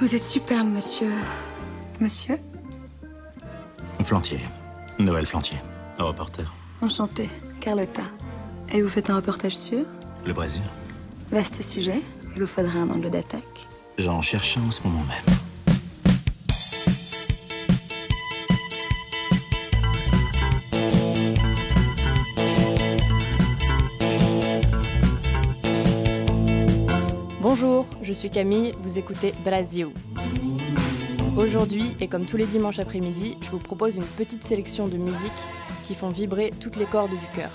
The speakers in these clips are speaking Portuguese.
Vous êtes superbe, monsieur. Monsieur Flantier. Noël Flantier. Reporter. Enchanté. Carlotta. Et vous faites un reportage sur Le Brésil. Vaste sujet. Il vous faudrait un angle d'attaque. J'en cherche un en ce moment même. Je suis Camille, vous écoutez Brasil. Aujourd'hui, et comme tous les dimanches après-midi, je vous propose une petite sélection de musiques qui font vibrer toutes les cordes du cœur.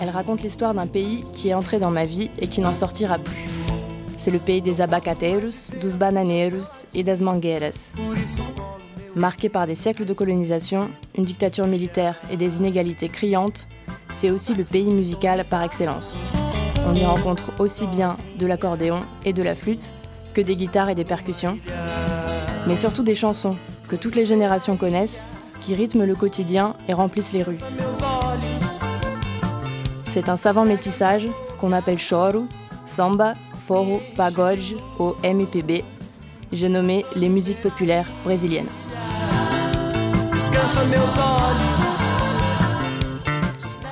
Elle raconte l'histoire d'un pays qui est entré dans ma vie et qui n'en sortira plus. C'est le pays des abacateiros, dos bananeiros et das mangueiras. Marqué par des siècles de colonisation, une dictature militaire et des inégalités criantes, c'est aussi le pays musical par excellence. On y rencontre aussi bien de l'accordéon et de la flûte que des guitares et des percussions, mais surtout des chansons que toutes les générations connaissent, qui rythment le quotidien et remplissent les rues. C'est un savant métissage qu'on appelle choro, samba, forro, pagode ou MPB. J'ai nommé les musiques populaires brésiliennes.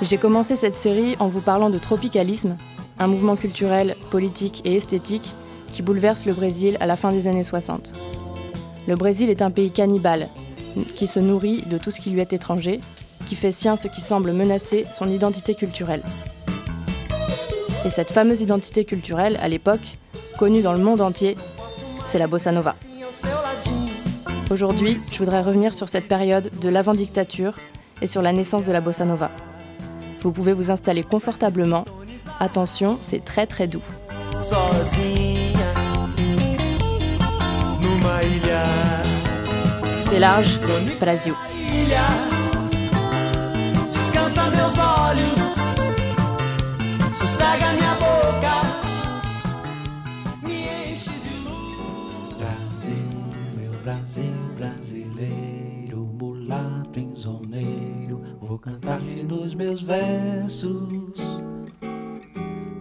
J'ai commencé cette série en vous parlant de tropicalisme, un mouvement culturel, politique et esthétique qui bouleverse le Brésil à la fin des années 60. Le Brésil est un pays cannibale, qui se nourrit de tout ce qui lui est étranger, qui fait sien ce qui semble menacer son identité culturelle. Et cette fameuse identité culturelle, à l'époque, connue dans le monde entier, c'est la bossa nova. Aujourd'hui, je voudrais revenir sur cette période de l'avant-dictature et sur la naissance de la bossa nova. Vous pouvez vous installer confortablement. Attention, c'est très très doux. C'est large, Brasil. Descansa meus olhos, sossega minha boca, me enche de luz. Brasil, meu Brasil brasileiro, mulato enzoneiro, vou cantar-te nos meus versos.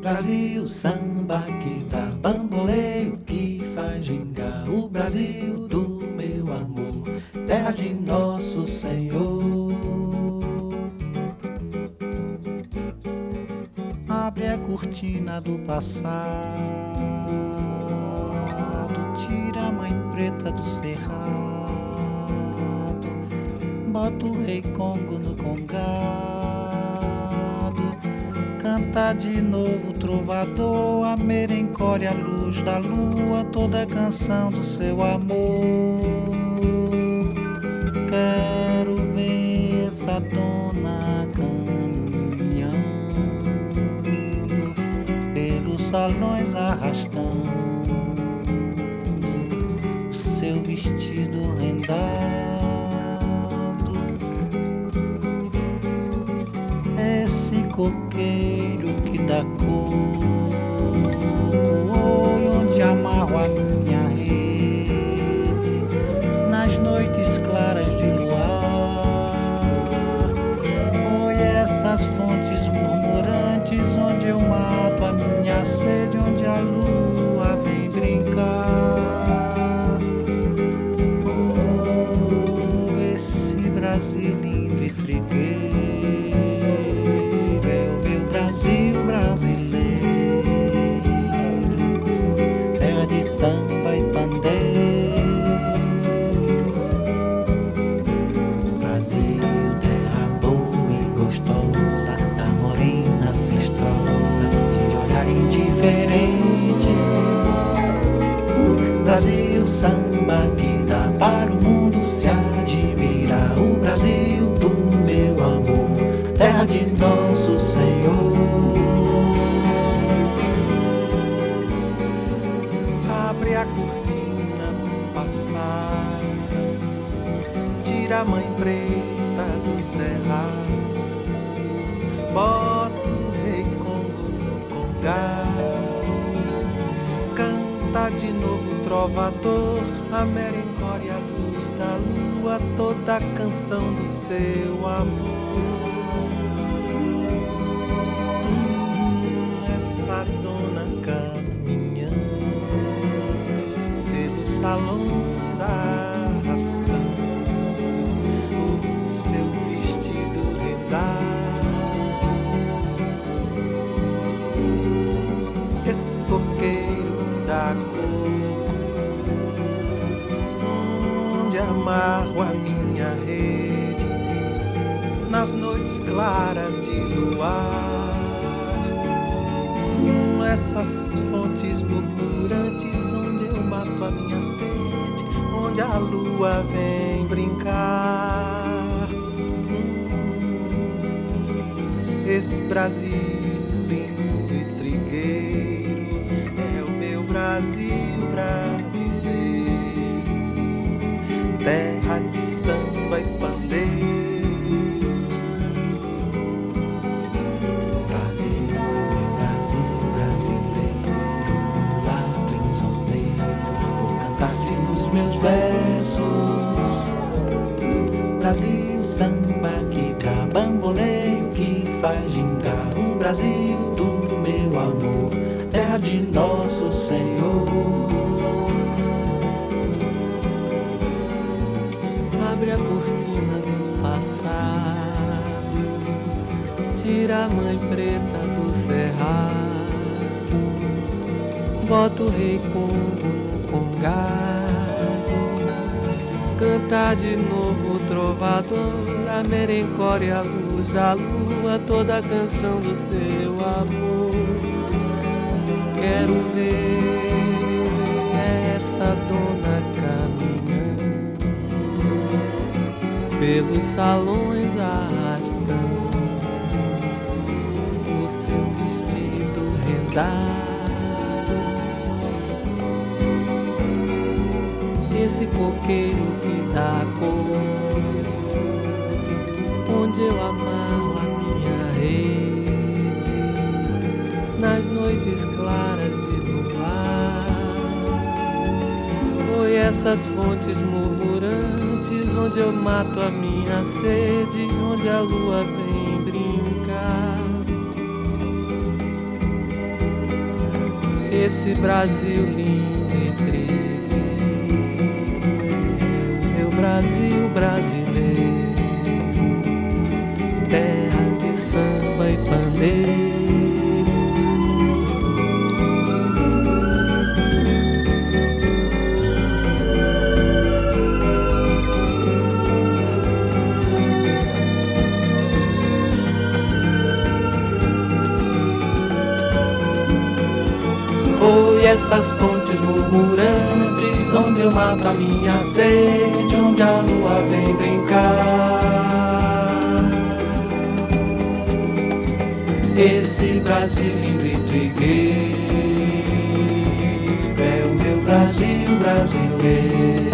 Brasil, samba que dá bamboleio, que faz gingar o Brasil do meu amor, terra de nosso Senhor. Abre a cortina do passado, tira a mãe preta do cerrado, bota o rei Congo no congado, canta de novo o trovador, a merencória, a luz da lua, toda a canção do seu amor. Quero ver essa dona caminhando pelos salões arrastando seu vestido rendado. Coqueiro que dá cor, onde amarro a minha rede nas noites claras de luar. Oi, essas fontes murmurantes onde eu mato a minha sede, onde a lua a mãe preta do cerrado, bota o rei Congo no congado, canta de novo o trovador, a merencória, luz da lua, toda a canção do seu amor. Nas noites claras de luar. Essas fontes murmurantes onde eu mato a minha sede, onde a lua vem brincar. Hum, esse Brasil nosso Senhor. Abre a cortina do passado, tira a mãe preta do cerrado, bota o rei Congo no congado, canta de novo o trovador, a merencore a luz da lua, toda a canção do seu amor. Quero ver essa dona caminhando pelos salões arrastando o seu vestido rendado. Esse coqueiro que dá cor, onde eu amarro a minha rede, noites claras de luar. Oi, essas fontes murmurantes, onde eu mato a minha sede, onde a lua vem brincar. Esse Brasil lindo e trigueiro, meu Brasil brasileiro, terra de samba e pandeiro. Oi, essas fontes murmurantes, onde eu mato a minha sede, de onde a lua vem brincar. Esse Brasil lindo e trigueiro é o meu Brasil brasileiro,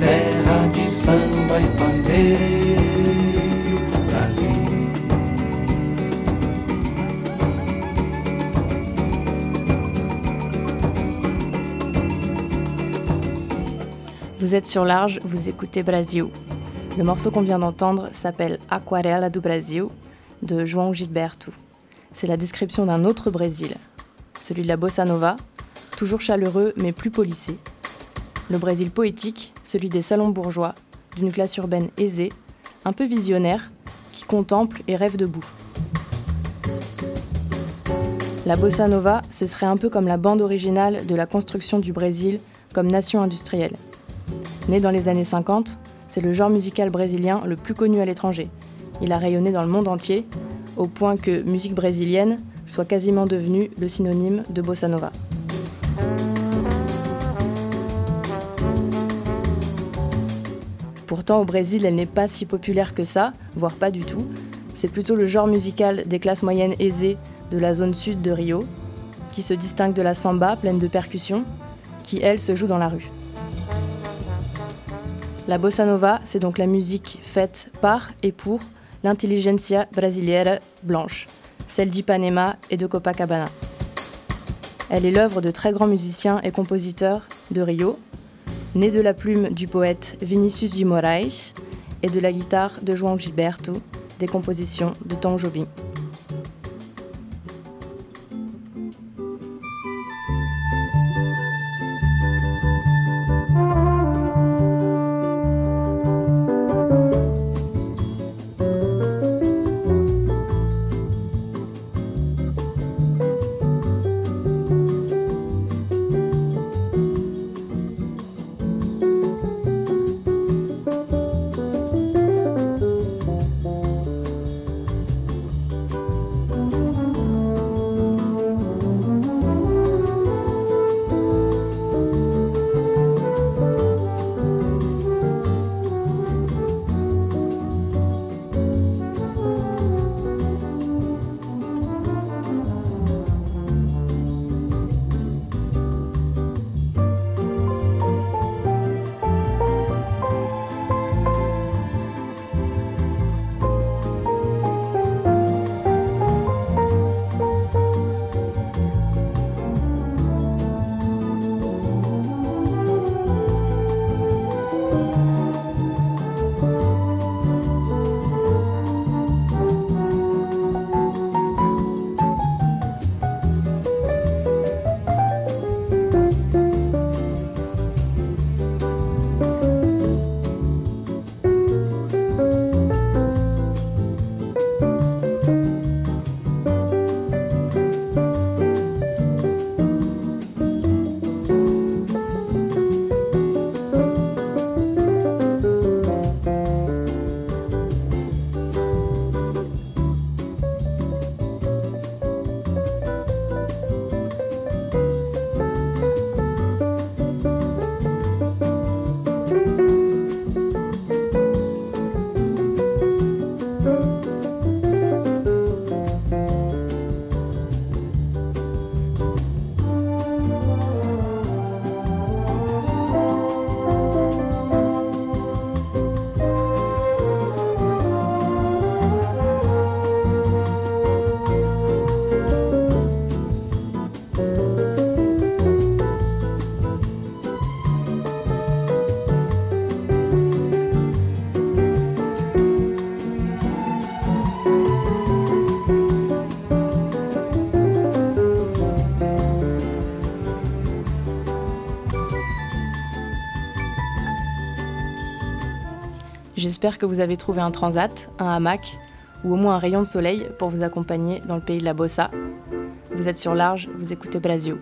terra de samba e pandeiro, Vous êtes sur large, vous écoutez Brasil. Le morceau qu'on vient d'entendre s'appelle Aquarela do Brasil de João Gilberto. C'est la description d'un autre Brésil, celui de la bossa nova, toujours chaleureux mais plus polissé. Le Brésil poétique, celui des salons bourgeois, d'une classe urbaine aisée, un peu visionnaire, qui contemple et rêve debout. La bossa nova, ce serait un peu comme la bande originale de la construction du Brésil comme nation industrielle. Né dans les années 50, c'est le genre musical brésilien le plus connu à l'étranger. Il a rayonné dans le monde entier, au point que musique brésilienne soit quasiment devenue le synonyme de bossa nova. Pourtant, au Brésil, elle n'est pas si populaire que ça, voire pas du tout. C'est plutôt le genre musical des classes moyennes aisées de la zone sud de Rio, qui se distingue de la samba pleine de percussions, qui elle se joue dans la rue. La bossa nova, c'est donc la musique faite par et pour l'intelligentsia brasileira blanche, celle d'Ipanema et de Copacabana. Elle est l'œuvre de très grands musiciens et compositeurs de Rio, née de la plume du poète Vinicius de Moraes et de la guitare de João Gilberto, des compositions de Tom Jobim. J'espère que vous avez trouvé un transat, un hamac ou au moins un rayon de soleil pour vous accompagner dans le pays de la bossa. Vous êtes sur large, vous écoutez Blasio.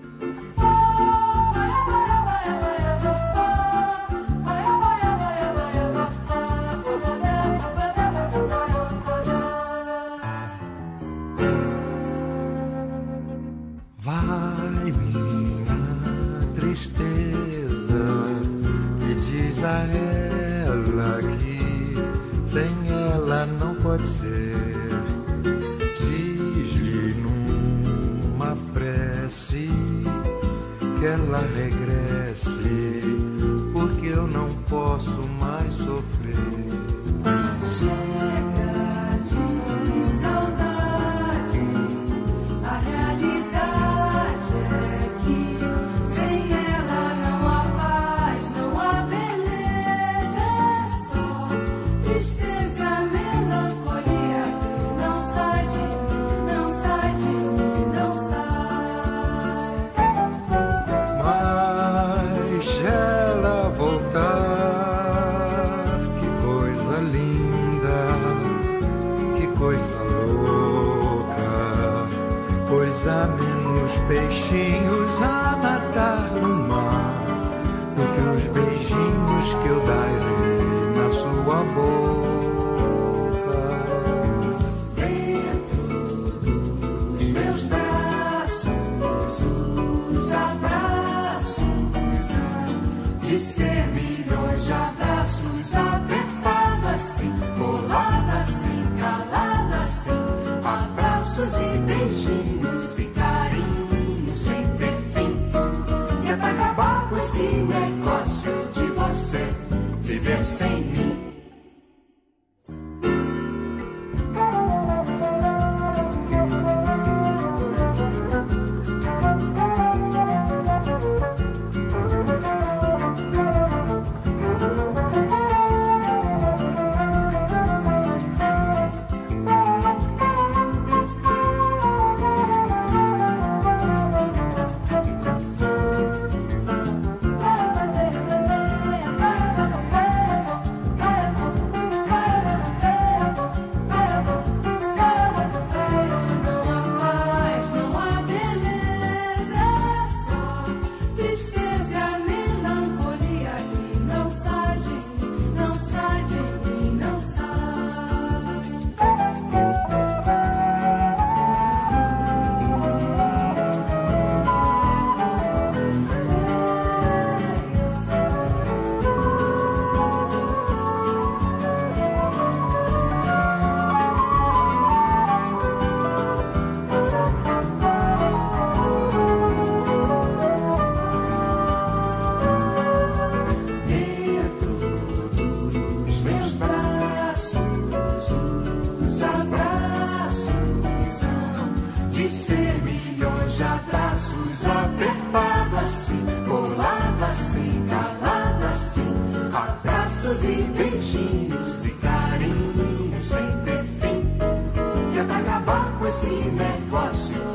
De ser milhões de abraços, apertado assim, colado assim, calado assim, abraços e beijinhos e carinhos sem ter fim. Que é pra acabar com esse negócio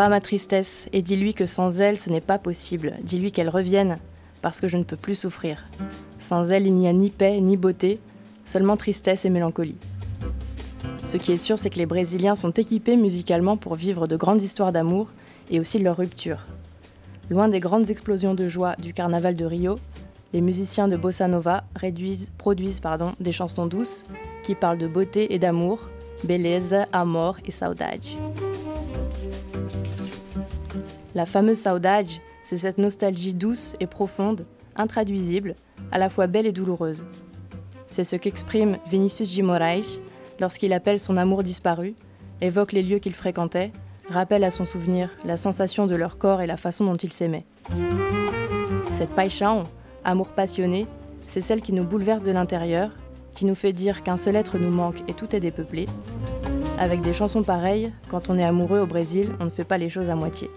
Va ma tristesse et dis-lui que sans elle ce n'est pas possible. Dis-lui qu'elle revienne parce que je ne peux plus souffrir. Sans elle il n'y a ni paix ni beauté, seulement tristesse et mélancolie. Ce qui est sûr c'est que les Brésiliens sont équipés musicalement pour vivre de grandes histoires d'amour et aussi de leur rupture. Loin des grandes explosions de joie du carnaval de Rio, les musiciens de bossa nova produisent des chansons douces qui parlent de beauté et d'amour, beleza, amor et saudade. La fameuse saudade, c'est cette nostalgie douce et profonde, intraduisible, à la fois belle et douloureuse. C'est ce qu'exprime Vinicius de lorsqu'il appelle son amour disparu, évoque les lieux qu'il fréquentait, rappelle à son souvenir la sensation de leur corps et la façon dont ils s'aimaient. Cette paixão, amour passionné, c'est celle qui nous bouleverse de l'intérieur, qui nous fait dire qu'un seul être nous manque et tout est dépeuplé. Avec des chansons pareilles, quand on est amoureux au Brésil, on ne fait pas les choses à moitié.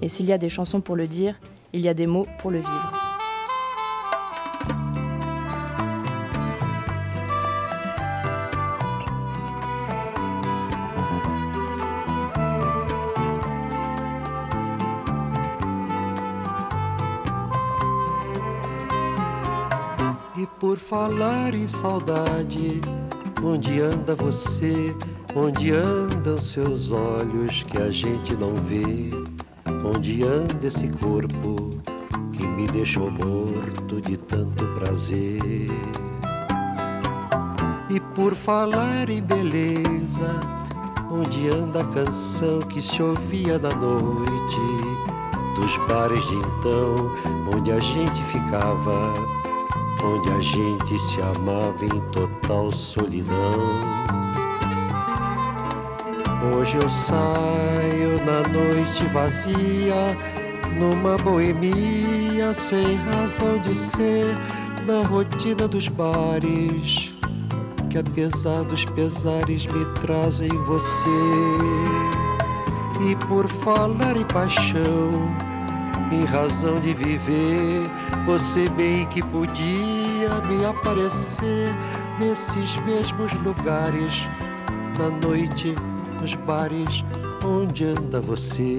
Et s'il y a des chansons pour le dire, il y a des mots pour le vivre. E por falar em saudade, onde anda você? Onde andam seus olhos que a gente não vê? Onde anda esse corpo que me deixou morto de tanto prazer? E por falar em beleza, onde anda a canção que se ouvia na noite? Dos bares de então, onde a gente ficava, onde a gente se amava em total solidão. Hoje eu saio na noite vazia, numa boemia sem razão de ser, na rotina dos bares, que apesar dos pesares me trazem você. E por falar em paixão, em razão de viver, você bem que podia me aparecer nesses mesmos lugares, na noite nos bares onde anda você.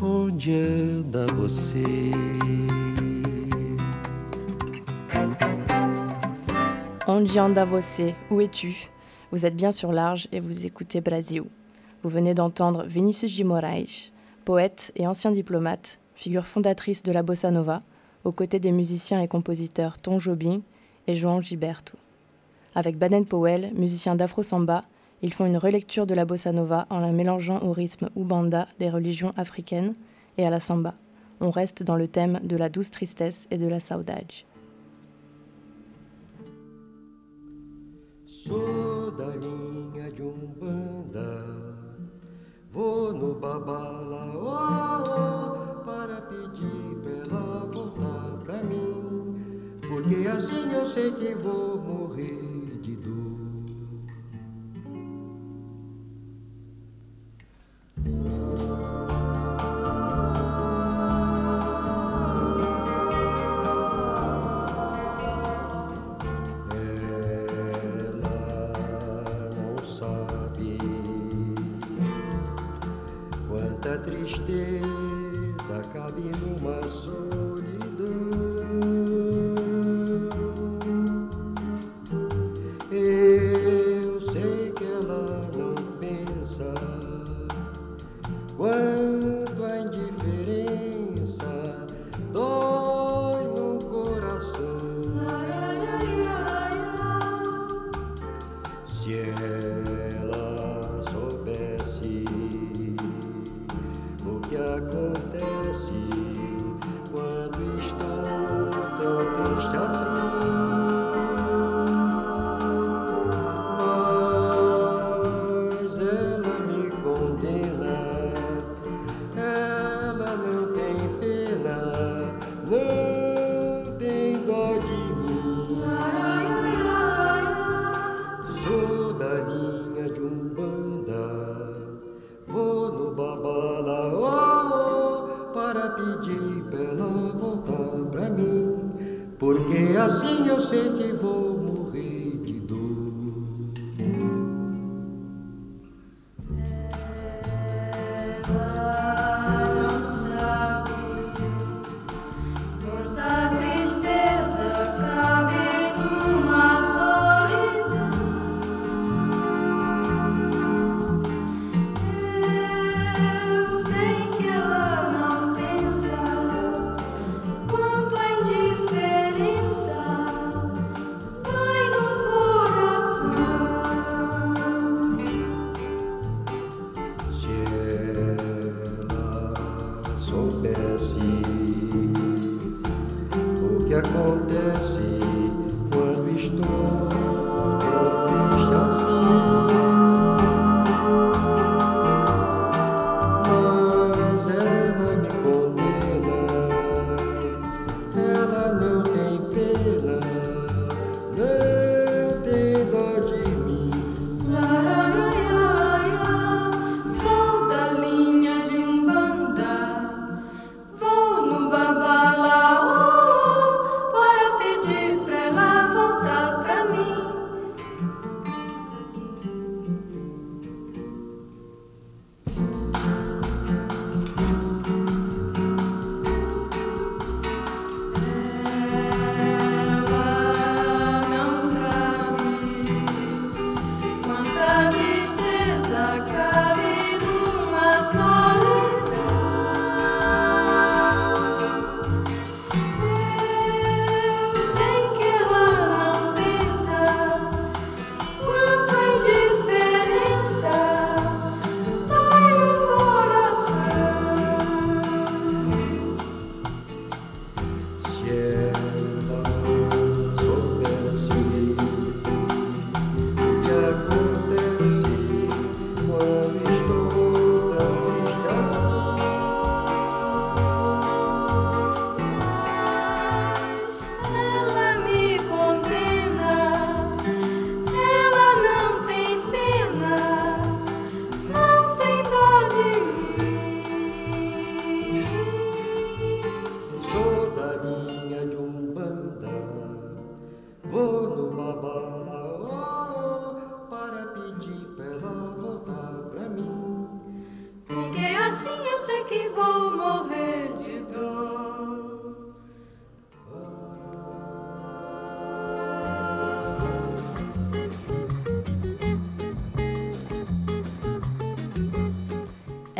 Onde? Onde anda você Où es-tu? Vous êtes bien sur Large et vous écoutez Brasil. Vous venez d'entendre Vinicius de poète et ancien diplomate, figure fondatrice de la bossa nova, aux côtés des musiciens et compositeurs Tom Jobim et João Gilberto. Avec Baden Powell, musicien d'afro-samba, ils font une relecture de la bossa nova en la mélangeant au rythme ubanda des religions africaines et à la samba. On reste dans le thème de la douce tristesse et de la saudade. Quanta tristeza cabe numa só. world.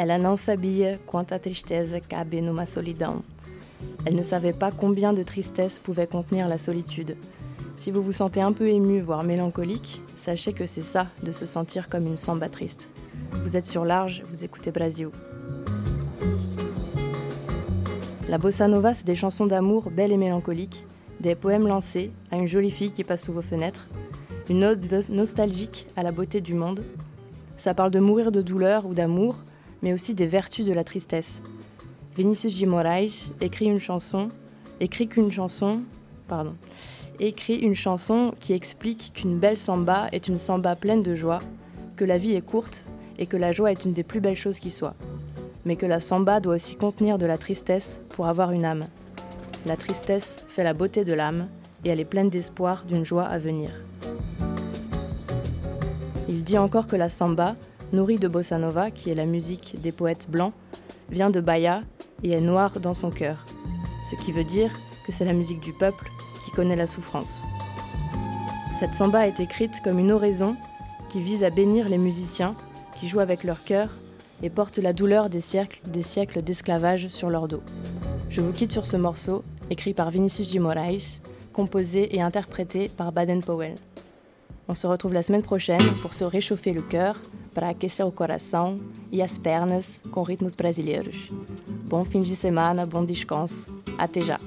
Ela não sabia quanta tristeza cabe numa solidão. Elle ne savait pas combien de tristesse pouvait contenir la solitude. Si vous vous sentez un peu ému, voire mélancolique, sachez que c'est ça, de se sentir comme une samba triste. Vous êtes sur large, vous écoutez Brasil. La bossa nova, c'est des chansons d'amour belles et mélancoliques, des poèmes lancés à une jolie fille qui passe sous vos fenêtres, une ode de- nostalgique à la beauté du monde. Ça parle de mourir de douleur ou d'amour, mais aussi des vertus de la tristesse. Vinicius de Moraes écrit une chanson, écrit chanson, pardon, écrit une chanson qui explique qu'une belle samba est une samba pleine de joie, que la vie est courte et que la joie est une des plus belles choses qui soient, mais que la samba doit aussi contenir de la tristesse pour avoir une âme. La tristesse fait la beauté de l'âme et elle est pleine d'espoir d'une joie à venir. Il dit encore que la samba, nourrie de bossa nova, qui est la musique des poètes blancs, vient de Bahia et est noire dans son cœur, ce qui veut dire que c'est la musique du peuple qui connaît la souffrance. Cette samba est écrite comme une oraison qui vise à bénir les musiciens qui jouent avec leur cœur et portent la douleur des siècles des siècles d'esclavage sur leur dos. Je vous quitte sur ce morceau, écrit par Vinicius de Moraes, composé et interprété par Baden Powell. On se retrouve la semaine prochaine pour se réchauffer le cœur, para aquecer o coração e as pernas com ritmos brasileiros. Bom fim de semana, bom descanso. Até já!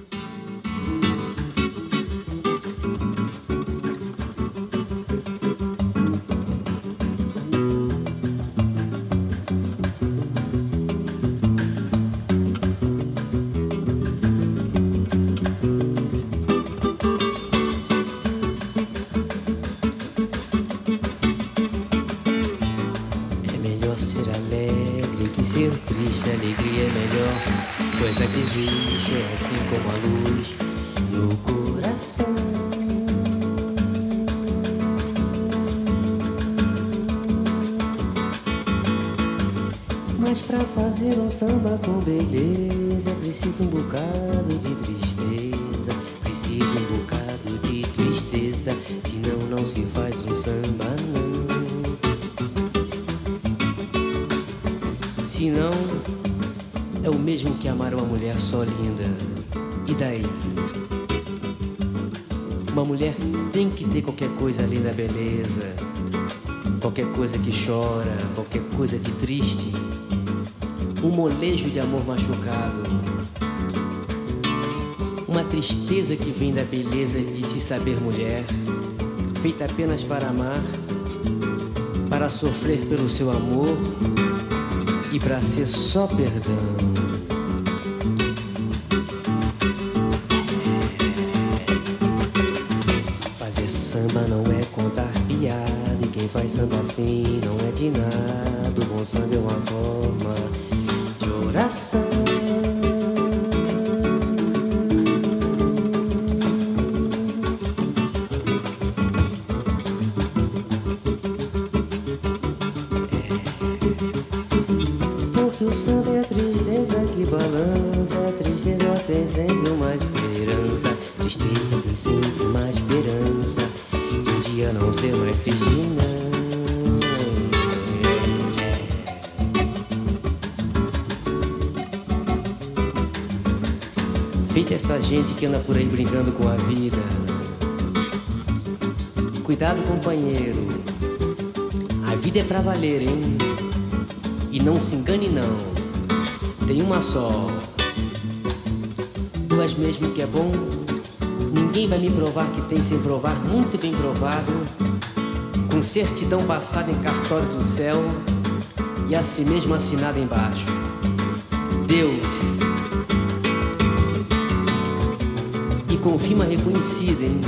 Ser triste. Alegria é melhor coisa que existe. É assim como a luz no coração. Mas pra fazer um samba com beleza, precisa um bocado de tristeza. Amar uma mulher só linda. E daí? Uma mulher tem que ter qualquer coisa além da beleza. Qualquer coisa que chora, qualquer coisa de triste. Um molejo de amor machucado. Uma tristeza que vem da beleza de se saber mulher, feita apenas para amar, para sofrer pelo seu amor e pra ser só perdão. Samba assim não é de nada. O bom samba é uma forma de oração. Gente que anda por aí brincando com a vida Cuidado companheiro A vida é pra valer, hein? E não se engane não, tem uma só. Duas mesmo que é bom, ninguém vai me provar que tem sem provar, muito bem provado, com certidão passada em cartório do céu e assim mesmo assinada embaixo. Deus. Com firma reconhecida, hein?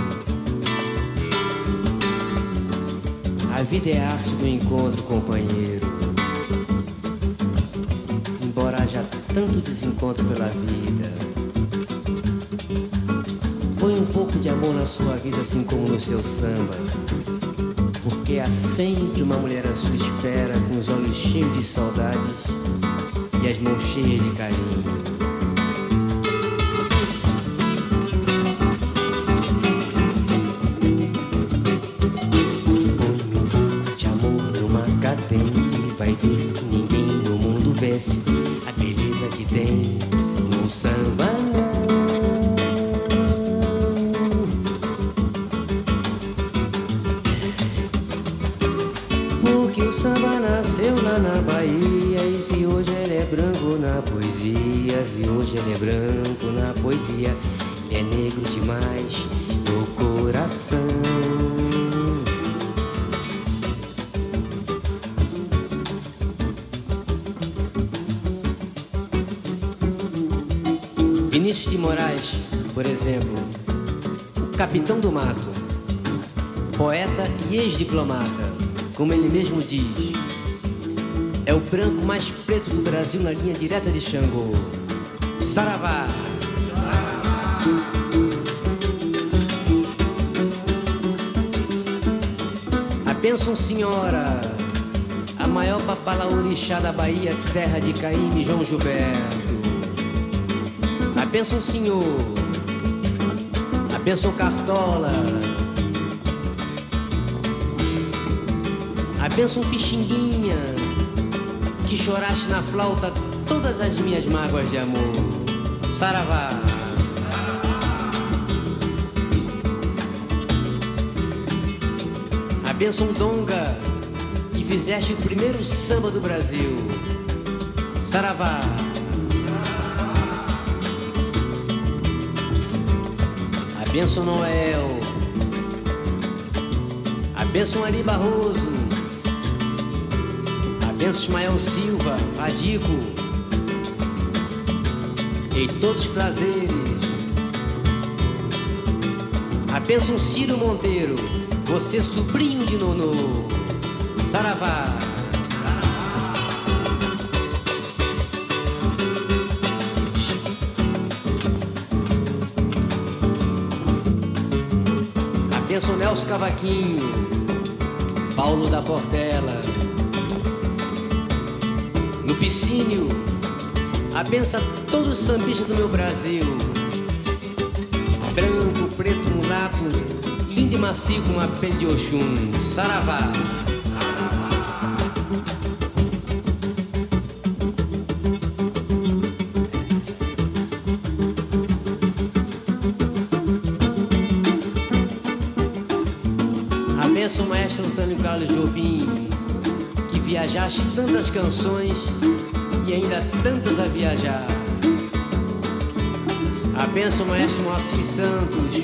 A vida é a arte do encontro, companheiro embora haja tanto desencontro pela vida. Põe um pouco de amor na sua vida, assim como no seu samba. Porque há sempre uma mulher à sua espera, com os olhos cheios de saudades e as mãos cheias de carinho. No coração. Vinícius de Moraes, por exemplo, o capitão do mato, poeta e ex-diplomata, como ele mesmo diz, é o branco mais preto do Brasil na linha direta de Xangô. Saravá! A bênção senhora, a maior papalaorixá da Bahia, terra de Caíme João Gilberto. A bênção senhor, a bênção cartola, a bênção pixinguinha, que choraste na flauta todas as minhas mágoas de amor. Saravá. A bênção donga, que fizeste o primeiro samba do Brasil. Saravá. A bênção Noel. A bênção Ari Barroso. A bênção Ismael Silva, Radico. Em todos os prazeres. A bênção Ciro Monteiro. Você sobrinho de Nonô. Saravá. A bênção Nelson Cavaquinho. Paulo da Portela. No piscínio, a benção a todos os sambistas do meu Brasil. Branco, preto, mulato, e macio com a pele de Oxum. Saravá. A benção maestro Antônio Carlos Jobim, que viajaste tantas canções e ainda tantas a viajar. A benção maestro Moacir Santos,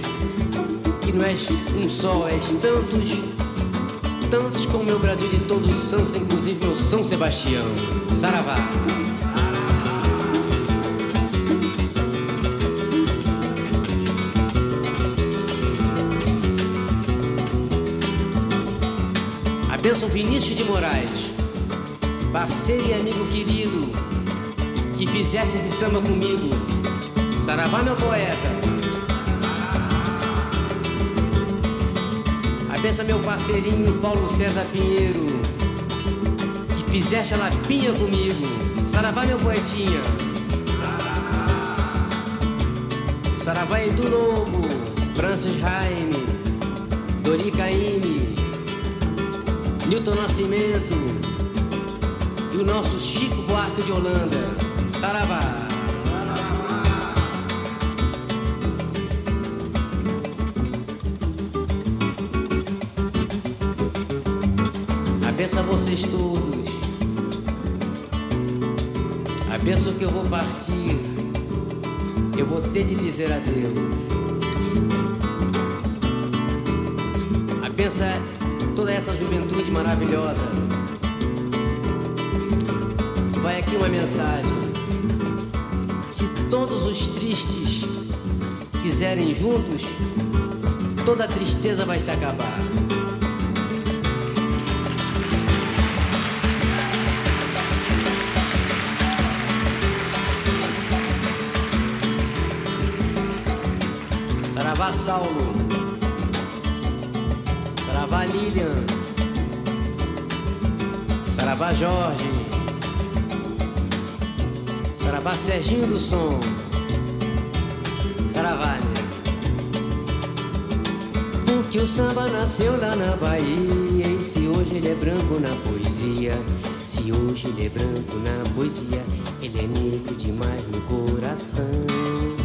que não és um só, és tantos, tantos como meu Brasil de todos os santos, inclusive meu São Sebastião. Saravá. A bênção Vinícius de Moraes, parceiro e amigo querido, que fizeste esse samba comigo. Saravá, meu poeta. A benção meu parceirinho Paulo César Pinheiro, que fizeste a lapinha comigo. Saravá, meu poetinha. Saravá Edu Lobo, Francis Jaime, Dori Caymmi, Newton Nascimento e o nosso Chico Buarque de Holanda. A benção a vocês todos. A benção que eu vou partir, eu vou ter de dizer adeus. A benção é toda essa juventude maravilhosa. Vai aqui uma mensagem. Se todos os tristes quiserem juntos, toda tristeza vai se acabar. Saravá Saulo, Saravá Lilian, Saravá Jorge, Saravá Serginho do Som, Saravá, né? Porque o samba nasceu lá na Bahia E se hoje ele é branco na poesia Se hoje ele é branco na poesia Ele é negro demais no coração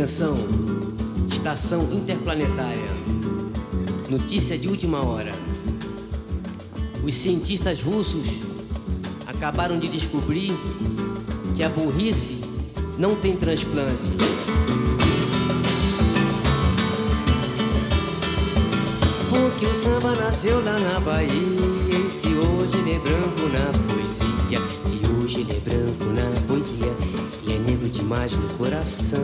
Atenção, estação interplanetária. Notícia de última hora. Os cientistas russos acabaram de descobrir que a burrice não tem transplante. Porque o samba nasceu lá na Bahia. E se hoje ele branco na poesia, demais no coração.